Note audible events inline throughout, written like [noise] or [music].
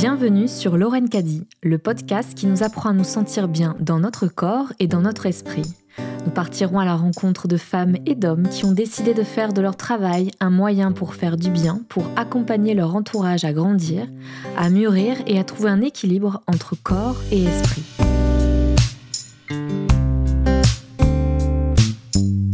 Bienvenue sur Lorraine Caddy, le podcast qui nous apprend à nous sentir bien dans notre corps et dans notre esprit. Nous partirons à la rencontre de femmes et d'hommes qui ont décidé de faire de leur travail un moyen pour faire du bien, pour accompagner leur entourage à grandir, à mûrir et à trouver un équilibre entre corps et esprit.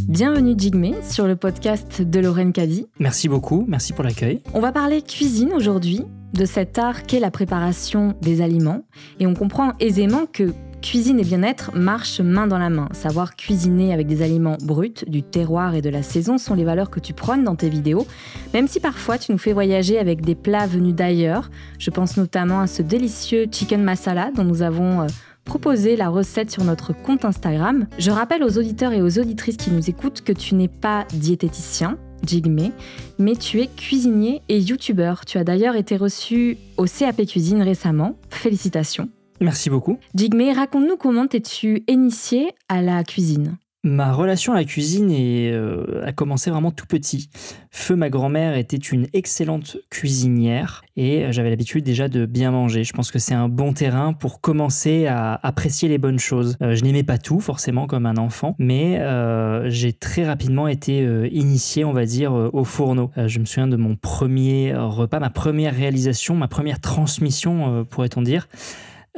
Bienvenue Jigme sur le podcast de Lorraine Caddy. Merci beaucoup, merci pour l'accueil. On va parler cuisine aujourd'hui, de cet art qu'est la préparation des aliments, et on comprend aisément que cuisine et bien-être marchent main dans la main. Savoir cuisiner avec des aliments bruts, du terroir et de la saison sont les valeurs que tu prônes dans tes vidéos, même si parfois tu nous fais voyager avec des plats venus d'ailleurs. Je pense notamment à ce délicieux chicken masala dont nous avons euh, proposé la recette sur notre compte Instagram. Je rappelle aux auditeurs et aux auditrices qui nous écoutent que tu n'es pas diététicien, Jigme, mais tu es cuisinier et youtubeur. Tu as d'ailleurs été reçu au CAP Cuisine récemment. Félicitations. Merci beaucoup. Jigme, raconte-nous comment t'es-tu initié à la cuisine? Ma relation à la cuisine euh, a commencé vraiment tout petit. Feu, ma grand-mère, était une excellente cuisinière et j'avais l'habitude déjà de bien manger. Je pense que c'est un bon terrain pour commencer à apprécier les bonnes choses. Euh, je n'aimais pas tout, forcément, comme un enfant, mais euh, j'ai très rapidement été initié, on va dire, au fourneau. je me souviens de mon premier repas, ma première réalisation, ma première transmission, pourrait-on dire.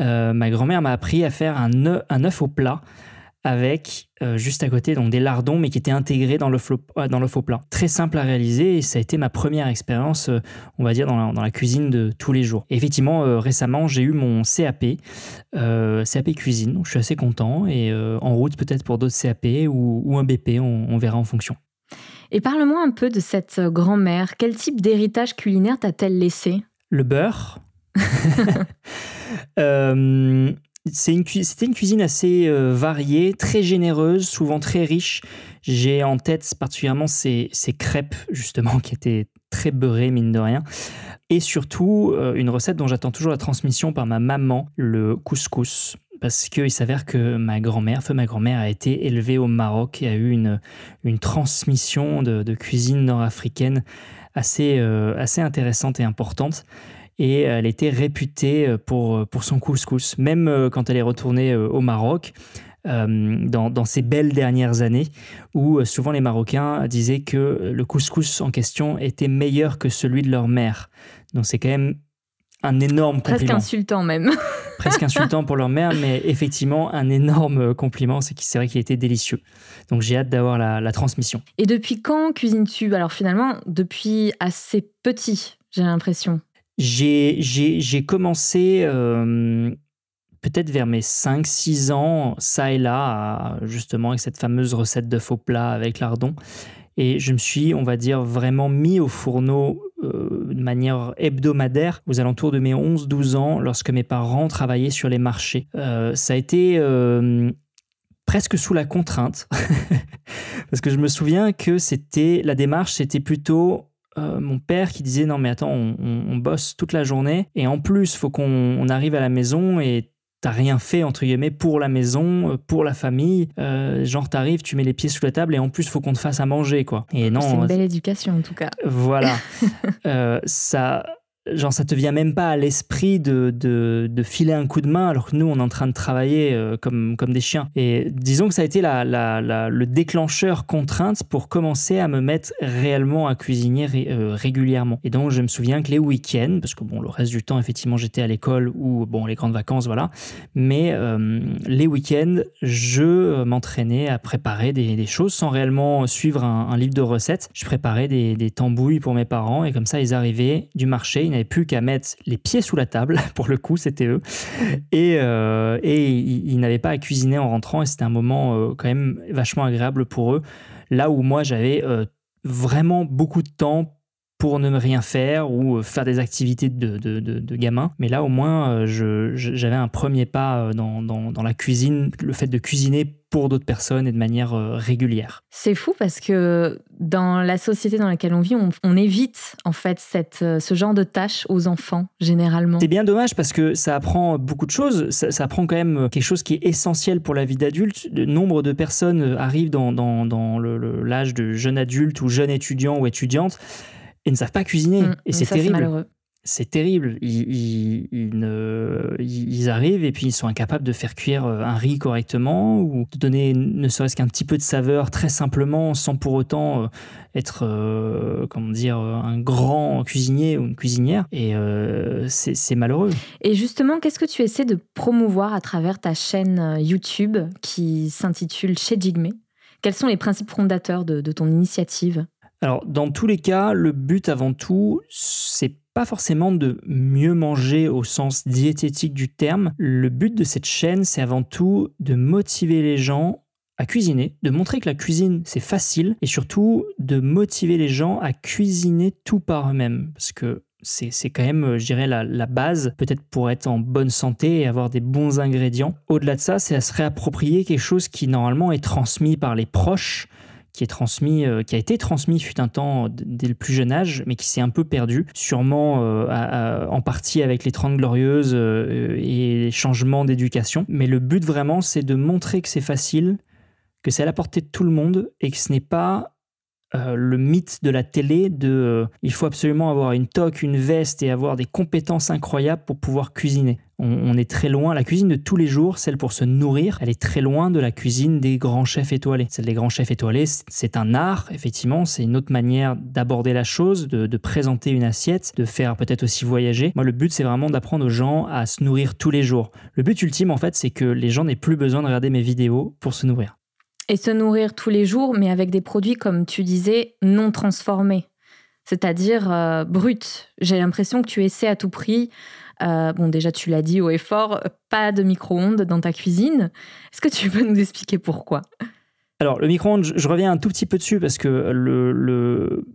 ma grand-mère m'a appris à faire un œuf au plat avec euh, juste à côté donc des lardons mais qui étaient intégrés dans le, euh, dans le faux plat. Très simple à réaliser et ça a été ma première expérience, euh, on va dire, dans la, cuisine de tous les jours. effectivement, récemment, j'ai eu mon CAP, CAP cuisine, donc je suis assez content et en route peut-être pour d'autres CAP ou, un BP, on, verra en fonction. Et parle-moi un peu de cette grand-mère. Quel type d'héritage culinaire t'a-t-elle laissé? Le beurre. [laughs] C'était une, cuisine assez euh, variée, très généreuse, souvent très riche. J'ai en tête particulièrement ces, crêpes, justement, [laughs] qui étaient très beurrées, mine de rien. Et surtout, euh, une recette dont j'attends toujours la transmission par ma maman, le couscous. Parce qu'il s'avère que ma grand-mère, ma grand-mère, a été élevée au Maroc et a eu une, une transmission de, cuisine nord-africaine assez, euh, assez intéressante et importante et elle était réputée euh, pour, euh, pour son couscous. Même euh, quand elle est retournée au Maroc, dans, dans, ces belles dernières années, où souvent les Marocains disaient que le couscous en question était meilleur que celui de leur mère. Donc c'est quand même un énorme compliment. Presque insultant même. [laughs] Presque insultant pour leur mère, mais effectivement un énorme compliment, c'est c'est vrai qu'il était délicieux. Donc j'ai hâte d'avoir la, la, transmission. Et depuis quand cuisines-tu? Alors finalement, depuis assez petit, j'ai l'impression. J'ai commencé euh, peut-être vers mes 5-6 ans, ça et là, justement avec cette fameuse recette de faux plat avec lardon. Et je me suis, on va dire, vraiment mis au fourneau euh, de manière hebdomadaire aux alentours de mes 11-12 ans lorsque mes parents travaillaient sur les marchés. Euh, ça a été presque sous la contrainte [laughs] parce que je me souviens que c'était la démarche, c'était plutôt euh, mon père qui disait non mais attends on, bosse toute la journée et en plus faut qu'on arrive à la maison et t'as rien fait entre guillemets pour la maison, euh, pour la famille. Euh, genre t'arrives, tu mets les pieds sous la table et en plus faut qu'on te fasse à manger quoi. Et non. C'est une belle éducation en tout cas. Voilà. [laughs] ça genre ça te vient même pas à l'esprit de, de, filer un coup de main alors que nous on est en train de travailler euh, comme, comme des chiens. Et disons que ça a été la, la, le déclencheur contrainte pour commencer à me mettre réellement à cuisiner euh, régulièrement. Et donc je me souviens que les week-ends, parce que bon le reste du temps effectivement j'étais à l'école ou bon les grandes vacances voilà, mais euh, les week-ends je m'entraînais à préparer des, choses sans réellement suivre un, livre de recettes. Je préparais des, des tambouilles pour mes parents et comme ça ils arrivaient du marché, n'avaient plus qu'à mettre les pieds sous la table, [laughs] pour le coup, c'était eux. Et, euh, et ils, n'avaient pas à cuisiner en rentrant, et c'était un moment euh, quand même vachement agréable pour eux. Là où moi, j'avais euh, vraiment beaucoup de temps pour ne rien faire ou faire des activités de, de, de, gamin. Mais là, au moins, j'avais un premier pas dans, dans, dans, la cuisine, le fait de cuisiner pour d'autres personnes et de manière euh, régulière. C'est fou parce que dans la société dans laquelle on vit, on, évite en fait cette, euh, ce genre de tâches aux enfants généralement. C'est bien dommage parce que ça apprend beaucoup de choses. Ça, apprend quand même quelque chose qui est essentiel pour la vie d'adulte. De nombre de personnes arrivent dans, dans, dans l'âge de jeune adulte ou jeune étudiant ou étudiante et ne savent pas cuisiner. Mmh, et c'est terrible. c'est terrible. Ils, ils, arrivent et puis ils sont incapables de faire cuire euh, un riz correctement ou de donner ne serait-ce qu'un petit peu de saveur très simplement sans pour autant euh, être, euh, comment dire, un grand cuisinier ou une cuisinière. Et c'est malheureux. Et justement, qu'est-ce que tu essaies de promouvoir à travers ta chaîne YouTube qui s'intitule Chez Jigme? Quels sont les principes fondateurs de, de ton initiative? Alors, dans tous les cas, le but avant tout, c'est pas forcément de mieux manger au sens diététique du terme. Le but de cette chaîne, c'est avant tout de motiver les gens à cuisiner, de montrer que la cuisine c'est facile et surtout de motiver les gens à cuisiner tout par eux-mêmes parce que c'est quand même, je dirais, la, la base, peut-être pour être en bonne santé et avoir des bons ingrédients. Au-delà de ça, c'est à se réapproprier quelque chose qui normalement est transmis par les proches, qui est transmis, euh, qui a été transmis fut un temps dès le plus jeune âge, mais qui s'est un peu perdu, sûrement euh, en partie avec les Trente Glorieuses euh, et les changements d'éducation. Mais le but vraiment, c'est de montrer que c'est facile, que c'est à la portée de tout le monde et que ce n'est pas le mythe de la télé de il faut absolument avoir une toque, une veste et avoir des compétences incroyables pour pouvoir cuisiner. On, est très loin. La cuisine de tous les jours, celle pour se nourrir, elle est très loin de la cuisine des grands chefs étoilés. Celle des grands chefs étoilés, c'est un art, effectivement, c'est une autre manière d'aborder la chose, de, présenter une assiette, de faire peut-être aussi voyager. Moi, le but, c'est vraiment d'apprendre aux gens à se nourrir tous les jours. Le but ultime, en fait, c'est que les gens n'aient plus besoin de regarder mes vidéos pour se nourrir. Et se nourrir tous les jours, mais avec des produits, comme tu disais, non transformés c'est-à-dire euh, bruts. J'ai l'impression que tu essaies à tout prix euh, bon, déjà, tu l'as dit haut et fort, pas de micro-ondes dans ta cuisine. Est-ce que tu peux nous expliquer pourquoi? Alors, le micro-ondes, je reviens un tout petit peu dessus parce que euh,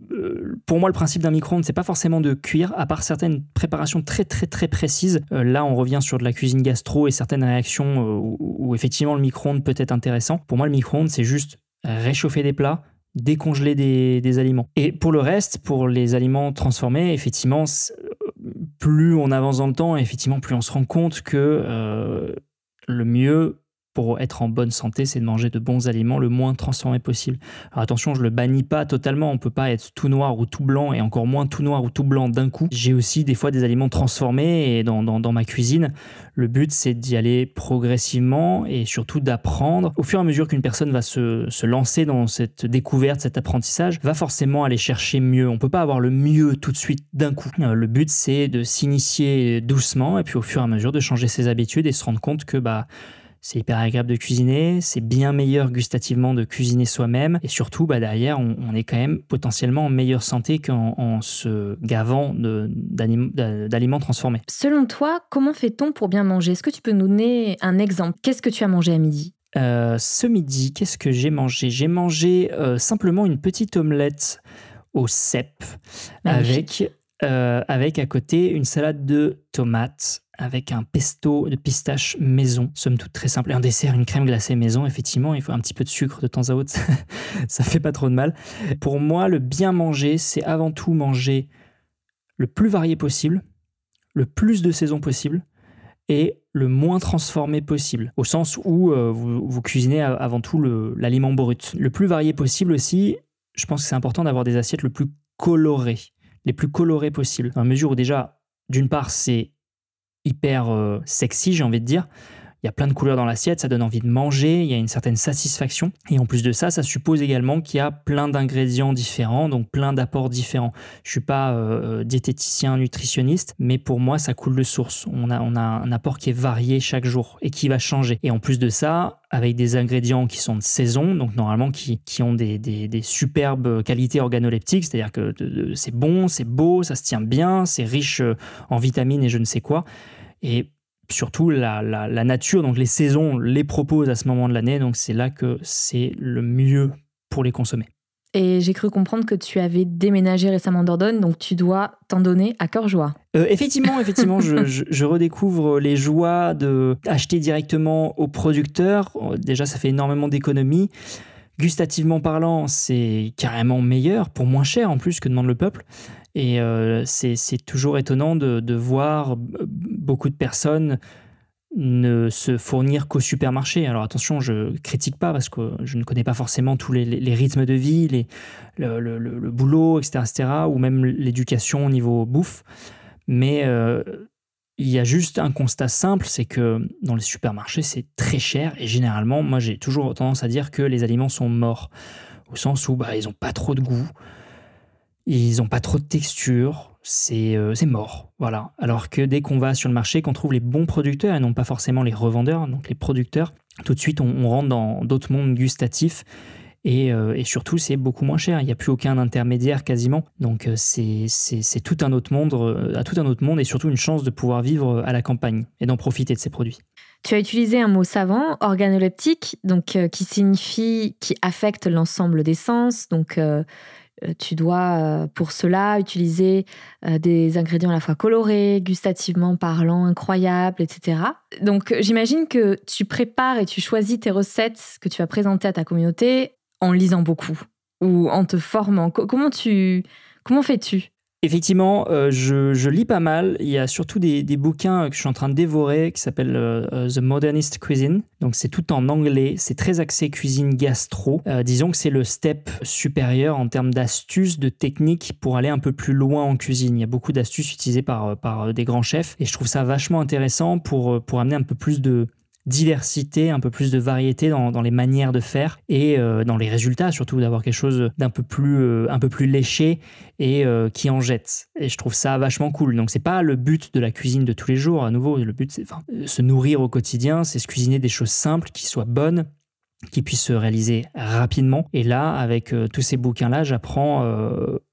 pour moi, le principe d'un micro-ondes, c'est pas forcément de cuire, à part certaines préparations très, très, très précises. Euh, là, on revient sur de la cuisine gastro et certaines réactions où, effectivement le micro-ondes peut être intéressant. Pour moi, le micro-ondes, c'est juste réchauffer des plats, décongeler des, des, aliments. Et pour le reste, pour les aliments transformés, effectivement, plus on avance dans le temps, effectivement, plus on se rend compte que euh, le mieux pour être en bonne santé, c'est de manger de bons aliments le moins transformés possible. Alors attention, je le bannis pas totalement, on peut pas être tout noir ou tout blanc et encore moins tout noir ou tout blanc d'un coup. J'ai aussi des fois des aliments transformés et dans, ma cuisine, le but c'est d'y aller progressivement et surtout d'apprendre. Au fur et à mesure qu'une personne va se, se, lancer dans cette découverte, cet apprentissage, va forcément aller chercher mieux. On peut pas avoir le mieux tout de suite d'un coup. Euh, le but c'est de s'initier doucement et puis au fur et à mesure de changer ses habitudes et se rendre compte que bah c'est hyper agréable de cuisiner, c'est bien meilleur gustativement de cuisiner soi-même, et surtout, bah, derrière, on, est quand même potentiellement en meilleure santé qu'en se gavant d'aliments transformés. Selon toi, comment fait-on pour bien manger? Est-ce que tu peux nous donner un exemple? Qu'est-ce que tu as mangé à midi? Euh, Ce midi, qu'est-ce que j'ai mangé? J'ai mangé euh, simplement une petite omelette au cèpe avec, euh, avec à côté une salade de tomates avec un pesto de pistache maison, somme toute très simple. Et un dessert, une crème glacée maison, effectivement, il faut un petit peu de sucre de temps à autre, [laughs] ça fait pas trop de mal. Pour moi, le bien manger, c'est avant tout manger le plus varié possible, le plus de saisons possible, et le moins transformé possible, au sens où euh, vous, cuisinez avant tout l'aliment brut. Le plus varié possible aussi, je pense que c'est important d'avoir des assiettes le plus colorées, les plus colorées possibles, dans la mesure où déjà, d'une part, c'est hyper euh, sexy, j'ai envie de dire. Il y a plein de couleurs dans l'assiette, ça donne envie de manger, il y a une certaine satisfaction. Et en plus de ça, ça suppose également qu'il y a plein d'ingrédients différents, donc plein d'apports différents. Je suis pas euh, diététicien, nutritionniste, mais pour moi, ça coule de source. On a, un apport qui est varié chaque jour et qui va changer. Et en plus de ça, avec des ingrédients qui sont de saison, donc normalement qui, ont des, des, des, superbes qualités organoleptiques, c'est-à-dire que c'est bon, c'est beau, ça se tient bien, c'est riche euh, en vitamines et je ne sais quoi. Et surtout la, la, nature, donc les saisons les proposent à ce moment de l'année, donc c'est là que c'est le mieux pour les consommer. Et j'ai cru comprendre que tu avais déménagé récemment d'Ordonne, donc tu dois t'en donner à cœur joie. Euh, effectivement, [laughs] effectivement, je, je, redécouvre les joies de acheter directement au producteur. Déjà, ça fait énormément d'économies. Gustativement parlant, c'est carrément meilleur, pour moins cher en plus que demande le peuple. Et euh, c'est toujours étonnant de, voir beaucoup de personnes ne se fournir qu'au supermarché. Alors attention, je critique pas parce que je ne connais pas forcément tous les, rythmes de vie, le, boulot, etc., etc., ou même l'éducation au niveau bouffe. Mais il y a juste un constat simple, c'est que dans les supermarchés, c'est très cher et généralement, moi j'ai toujours tendance à dire que les aliments sont morts, au sens où bah, ils n'ont pas trop de goût, ils n'ont pas trop de texture, c'est euh, mort, voilà. Alors que dès qu'on va sur le marché, qu'on trouve les bons producteurs et non pas forcément les revendeurs, donc les producteurs, tout de suite on rentre dans d'autres mondes gustatifs euh, et, surtout, c'est beaucoup moins cher. Il n'y a plus aucun intermédiaire quasiment. Donc, euh, c'est tout un autre monde, à tout un autre monde et surtout une chance de pouvoir vivre à la campagne et d'en profiter de ces produits. Tu as utilisé un mot savant, organoleptique, donc qui signifie qui affecte l'ensemble des sens. Donc, tu dois pour cela utiliser des ingrédients à la fois colorés, gustativement parlant, incroyables, etc. Donc j'imagine que tu prépares et tu choisis tes recettes que tu vas présenter à ta communauté en lisant beaucoup ou en te formant Comment tu comment fais-tu? Effectivement, euh, je, lis pas mal. Il y a surtout des, bouquins que je suis en train de dévorer qui s'appellent euh, euh, The Modernist Cuisine. Donc c'est tout en anglais, c'est très axé cuisine gastro. disons que c'est le step supérieur en termes d'astuces, de techniques pour aller un peu plus loin en cuisine. Il y a beaucoup d'astuces utilisées par, par des grands chefs et je trouve ça vachement intéressant pour, pour amener un peu plus de, diversité, un peu plus de variété dans, les manières de faire et euh, dans les résultats, surtout d'avoir quelque chose d'un peu plus euh, un peu plus léché et euh, qui en jette. Et je trouve ça vachement cool. Donc c'est pas le but de la cuisine de tous les jours. À nouveau, le but c'est se nourrir au quotidien, c'est se cuisiner des choses simples qui soient bonnes qui puissent se réaliser rapidement. Et là, avec tous ces bouquins-là, j'apprends,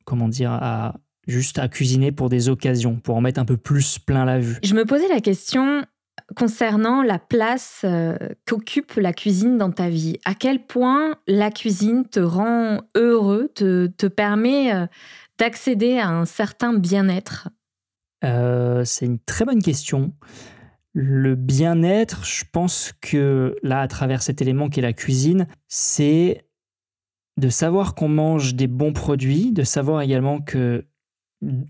comment dire, à juste à cuisiner pour des occasions, pour en mettre un peu plus plein la vue. Je me posais la question, concernant la place euh, qu'occupe la cuisine dans ta vie. À quel point la cuisine te rend heureux, te, permet euh, d'accéder à un certain bien-être? Euh, C'est une très bonne question. Le bien-être, je pense que là, à travers cet élément qui est la cuisine, c'est de savoir qu'on mange des bons produits, de savoir également que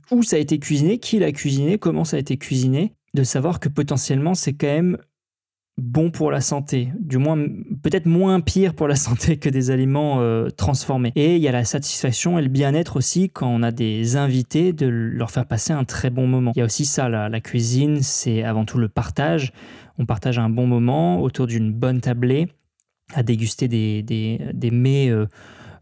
où ça a été cuisiné, qui l'a cuisiné, comment ça a été cuisiné, de savoir que potentiellement c'est quand même bon pour la santé, du moins peut-être moins pire pour la [laughs] santé que des aliments euh, transformés. Et il y a la satisfaction et le bien-être aussi quand on a des invités de leur faire passer un très bon moment. Il y a aussi ça, la, cuisine, c'est avant tout le partage. On partage un bon moment autour d'une bonne tablée à déguster des, des, des mets. Euh,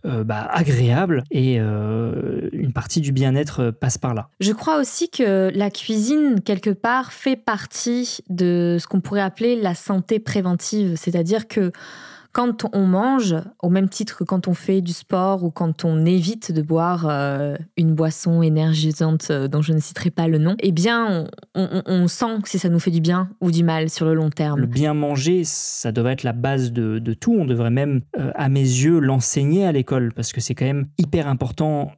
euh, bah, agréable et euh, une partie du bien-être passe par là. Je crois aussi que la cuisine, quelque part, fait partie de ce qu'on pourrait appeler la santé préventive, c'est-à-dire que quand on mange, au même titre que quand on fait du sport ou quand on évite de boire euh, une boisson énergisante euh, dont je ne citerai pas le nom, eh bien, on, sent si ça nous fait du bien ou du mal sur le long terme. Le bien manger, ça devrait être la base de, tout. On devrait même, euh, à mes yeux, l'enseigner à l'école parce que c'est quand même hyper important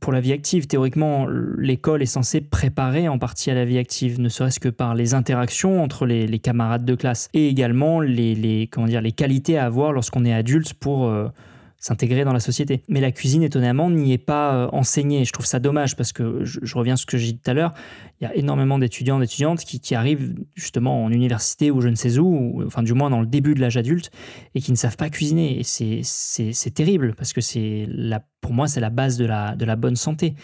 pour la vie active. Théoriquement, l'école est censée préparer en partie à la vie active, ne serait-ce que par les interactions entre les, camarades de classe et également les, comment qualités à avoir lorsqu'on est adulte pour euh, s'intégrer dans la société. Mais la cuisine, étonnamment, n'y est pas euh, enseignée. Je trouve ça dommage parce que je, reviens à ce que j'ai dit tout à l'heure. Il y a énormément d'étudiants, d'étudiantes qui, arrivent justement en université ou je ne sais où, enfin du moins dans le début de l'âge adulte, et qui ne savent pas cuisiner. Et c'est terrible parce que c'est pour moi, c'est la base de la, de la bonne santé.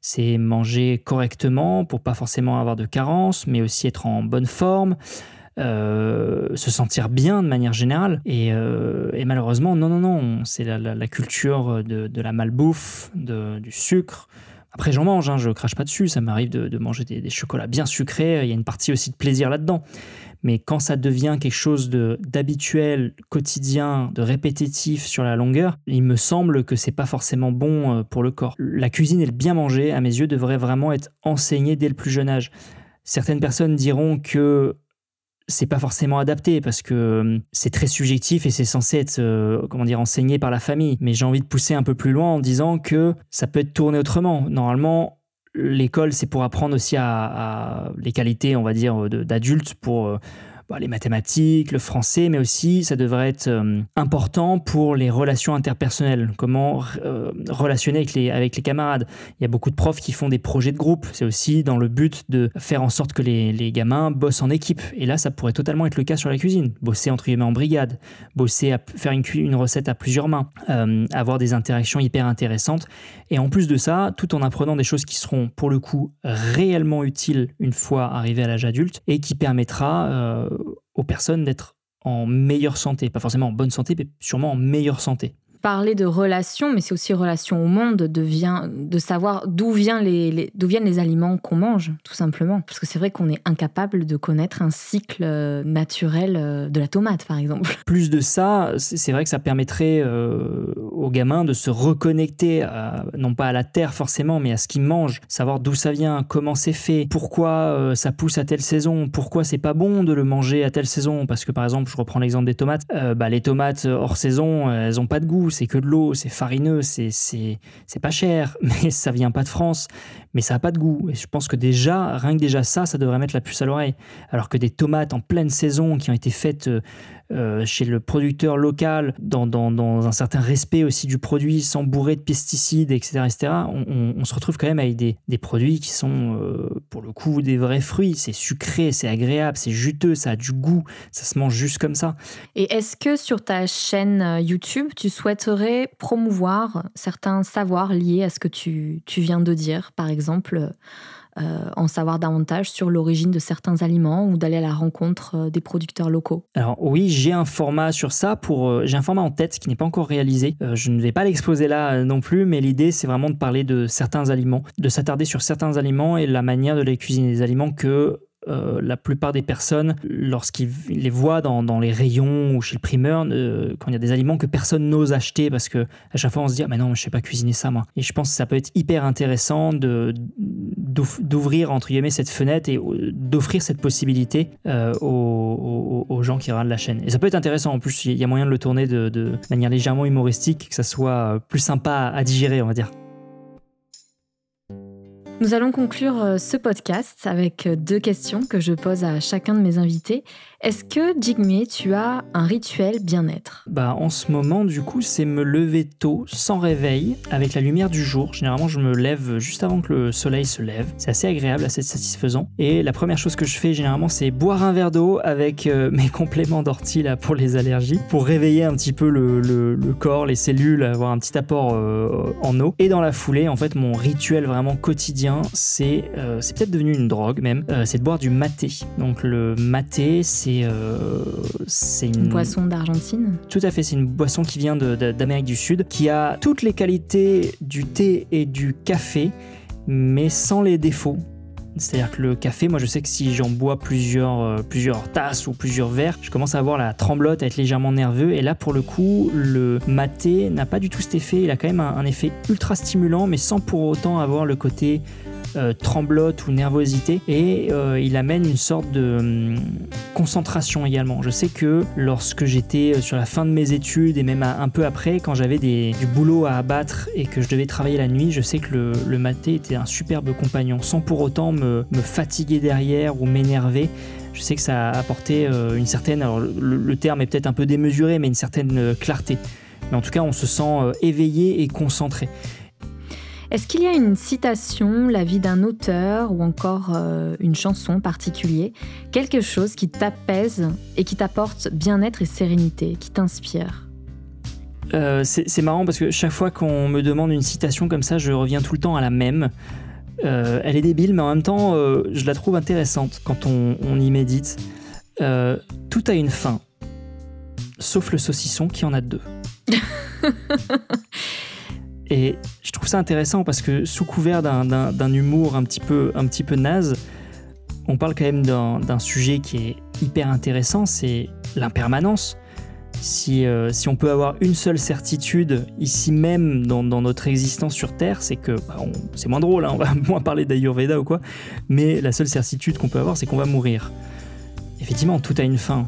C'est manger correctement pour pas forcément avoir de carences, mais aussi être en bonne forme. Euh, se sentir bien de manière générale. Et, euh, malheureusement, non, non, non, c'est la, culture de, la malbouffe, de, du sucre. Après, j'en mange, hein, je crache pas dessus, ça m'arrive de, manger des, chocolats bien sucrés, il y a une partie aussi de plaisir là-dedans. Mais quand ça devient quelque chose d'habituel, quotidien, de répétitif sur la longueur, il me semble que c'est pas forcément bon euh, pour le corps. La cuisine et le bien manger, à mes yeux, devraient vraiment être enseignés dès le plus jeune âge. Certaines personnes diront que c'est pas forcément adapté parce que euh, c'est très subjectif et c'est censé être euh, comment dire enseigné par la famille. Mais j'ai envie de pousser un peu plus loin en disant que ça peut être tourné autrement. Normalement, l'école c'est pour apprendre aussi à, les qualités, on va dire, d'adulte pour euh, bah, les mathématiques, le français, mais aussi ça devrait être euh, important pour les relations interpersonnelles, comment euh, relationner avec les, camarades. Il y a beaucoup de profs qui font des projets de groupe, c'est aussi dans le but de faire en sorte que les, gamins bossent en équipe. Et là, ça pourrait totalement être le cas sur la cuisine, bosser entre guillemets en brigade, bosser à faire une, recette à plusieurs mains, avoir des interactions hyper intéressantes. Et en plus de ça, tout en apprenant des choses qui seront pour le coup réellement utiles une fois arrivé à l'âge adulte et qui permettra euh, aux personnes d'être en meilleure santé, pas forcément en bonne santé, mais sûrement en meilleure santé parler de relations, mais c'est aussi relation au monde, de, de savoir d'où les, viennent les aliments qu'on mange, tout simplement. Parce que c'est vrai qu'on est incapable de connaître un cycle euh, naturel euh, de la tomate, par exemple. [laughs] Plus de ça, c'est vrai que ça permettrait euh, aux gamins de se reconnecter, non pas à la terre forcément, mais à ce qu'ils mangent, savoir d'où ça vient, comment c'est fait, pourquoi ça pousse à telle saison, pourquoi c'est pas bon de le manger à telle saison. Parce que par exemple, je reprends l'exemple des tomates, bah, les tomates hors saison, elles ont pas de goût c'est que de l'eau, c'est farineux, c'est, pas cher, [laughs] mais ça vient pas de France, mais ça a pas de goût. Et je pense que déjà, rien que déjà ça, ça devrait mettre la puce à l'oreille. Alors que des tomates en pleine saison qui ont été faites euh, euh, chez le producteur local, dans, dans, un certain respect aussi du produit, sans bourrer de pesticides, etc., etc., on, se retrouve quand même avec des, des produits qui sont, euh, pour le coup, des vrais fruits. C'est sucré, c'est agréable, c'est juteux, ça a du goût, ça se mange juste comme ça. Et est-ce que sur ta chaîne YouTube, tu souhaiterais promouvoir certains savoirs liés à ce que tu, tu viens de dire Par exemple, euh, en savoir davantage sur l'origine de certains aliments ou d'aller à la rencontre euh, des producteurs locaux Alors oui, j'ai un format sur ça. Pour euh, j'ai un format en tête qui n'est pas encore réalisé. je ne vais pas l'exposer là non plus, mais l'idée c'est vraiment de parler de certains aliments, de s'attarder sur certains aliments et la manière de les cuisiner, des aliments que euh, la plupart des personnes, lorsqu'ils les voient dans, les rayons ou chez le primeur, euh, quand il y a des aliments que personne n'ose acheter parce que à chaque fois on se dit ah mais non je sais pas cuisiner ça moi. Et je pense que ça peut être hyper intéressant de d'ouvrir entre guillemets cette fenêtre et euh, d'offrir cette possibilité aux, gens qui regardent la chaîne. Et ça peut être intéressant en plus il y a moyen de le tourner de, de manière légèrement humoristique, que ça soit plus sympa à digérer on va dire. Nous allons conclure euh, ce podcast avec euh, deux questions que je pose à chacun de mes invités. Est-ce que, Jigme, tu as un rituel bien-être? Bah, en ce moment, du coup, c'est me lever tôt, sans réveil, avec la lumière du jour. Généralement, je me lève juste avant que le soleil se lève. C'est assez agréable, assez satisfaisant. Et la première chose que je fais, généralement, c'est boire un verre d'eau avec euh, [laughs] mes compléments d'ortie là pour les allergies, pour réveiller un petit peu le, corps, les cellules, avoir un petit apport en eau. Et dans la foulée, en fait, mon rituel vraiment quotidien euh, c'est peut-être devenu une drogue même, euh, c'est de boire du maté. Donc le maté, c'est euh, c'est une... boisson d'Argentine. Tout à fait, c'est une boisson qui vient d'Amérique du Sud, qui a toutes les qualités du thé et du café, mais sans les défauts. C'est-à-dire que le café, moi je sais que si j'en bois plusieurs, plusieurs tasses ou plusieurs verres, je commence à avoir la tremblote, à être légèrement nerveux. Et là, pour le coup, le maté n'a pas du tout cet effet. Il a quand même un effet ultra stimulant, mais sans pour autant avoir le côté euh, tremblote ou nervosité et euh, il amène une sorte de hum, concentration également. Je sais que lorsque j'étais euh, sur la fin de mes études et même un peu après, quand j'avais du boulot à abattre et que je devais travailler la nuit, je sais que le, le maté était un superbe compagnon sans pour autant me, fatiguer derrière ou m'énerver je sais que ça a apporté une certaine, alors le, terme est peut-être un peu démesuré, mais une certaine clarté. Mais en tout cas, on se sent éveillé et concentré. Est-ce qu'il y a une citation, la vie d'un auteur ou encore euh, une chanson particulière, quelque chose qui t'apaise et qui t'apporte bien-être et sérénité, qui t'inspire? Euh, c'est marrant parce que chaque fois qu'on me demande une citation comme ça, je reviens tout le temps à la même. Euh, elle est débile, mais en même temps, je la trouve intéressante quand on, on y médite. tout a une fin, sauf le saucisson qui en a deux. [laughs] Et je trouve ça intéressant parce que sous couvert d'un humour un petit, peu, un petit peu naze, on parle quand même d'un sujet qui est hyper intéressant, c'est l'impermanence. Si, euh, si, on peut avoir une seule certitude ici même dans, notre existence sur Terre, c'est que bah, c'est moins drôle, hein, on va [laughs] moins parler d'Ayurveda ou quoi, mais la seule certitude qu'on peut avoir, c'est qu'on va mourir. Effectivement, tout a une fin.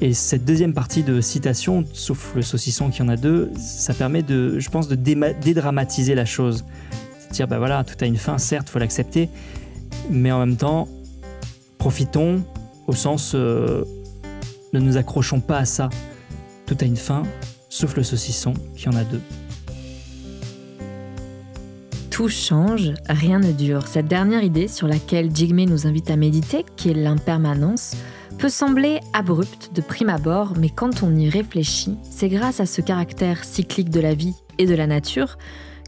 Et cette deuxième partie de citation, sauf le saucisson qui en a deux, ça permet de, je pense, de dédramatiser la chose. C'est-à-dire, bah voilà, tout a une fin, certes, faut l'accepter, mais en même temps, profitons, au sens euh, ne nous accrochons pas à ça. Tout a une fin, sauf le saucisson qui en a deux. Tout change, rien ne dure. Cette dernière idée sur laquelle Jigme nous invite à méditer, qui est l'impermanence, peut sembler abrupte de prime abord, mais quand on y réfléchit, c'est grâce à ce caractère cyclique de la vie et de la nature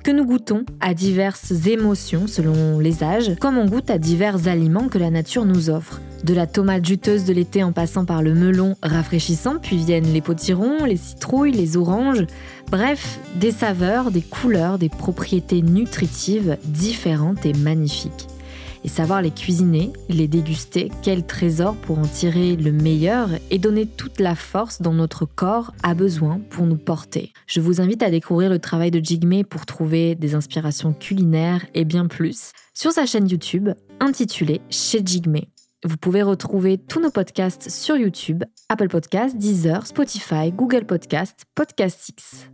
que nous goûtons à diverses émotions selon les âges, comme on goûte à divers aliments que la nature nous offre. De la tomate juteuse de l'été en passant par le melon rafraîchissant, puis viennent les potirons, les citrouilles, les oranges, bref, des saveurs, des couleurs, des propriétés nutritives différentes et magnifiques et savoir les cuisiner, les déguster, quel trésor pour en tirer le meilleur et donner toute la force dont notre corps a besoin pour nous porter. Je vous invite à découvrir le travail de Jigme pour trouver des inspirations culinaires et bien plus sur sa chaîne YouTube intitulée Chez Jigme. Vous pouvez retrouver tous nos podcasts sur YouTube, Apple Podcasts, Deezer, Spotify, Google Podcasts, Podcast X.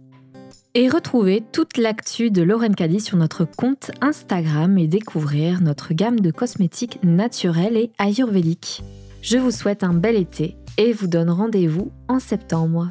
Et retrouver toute l'actu de Lauren Caddy sur notre compte Instagram et découvrir notre gamme de cosmétiques naturels et ayurvédiques. Je vous souhaite un bel été et vous donne rendez-vous en septembre.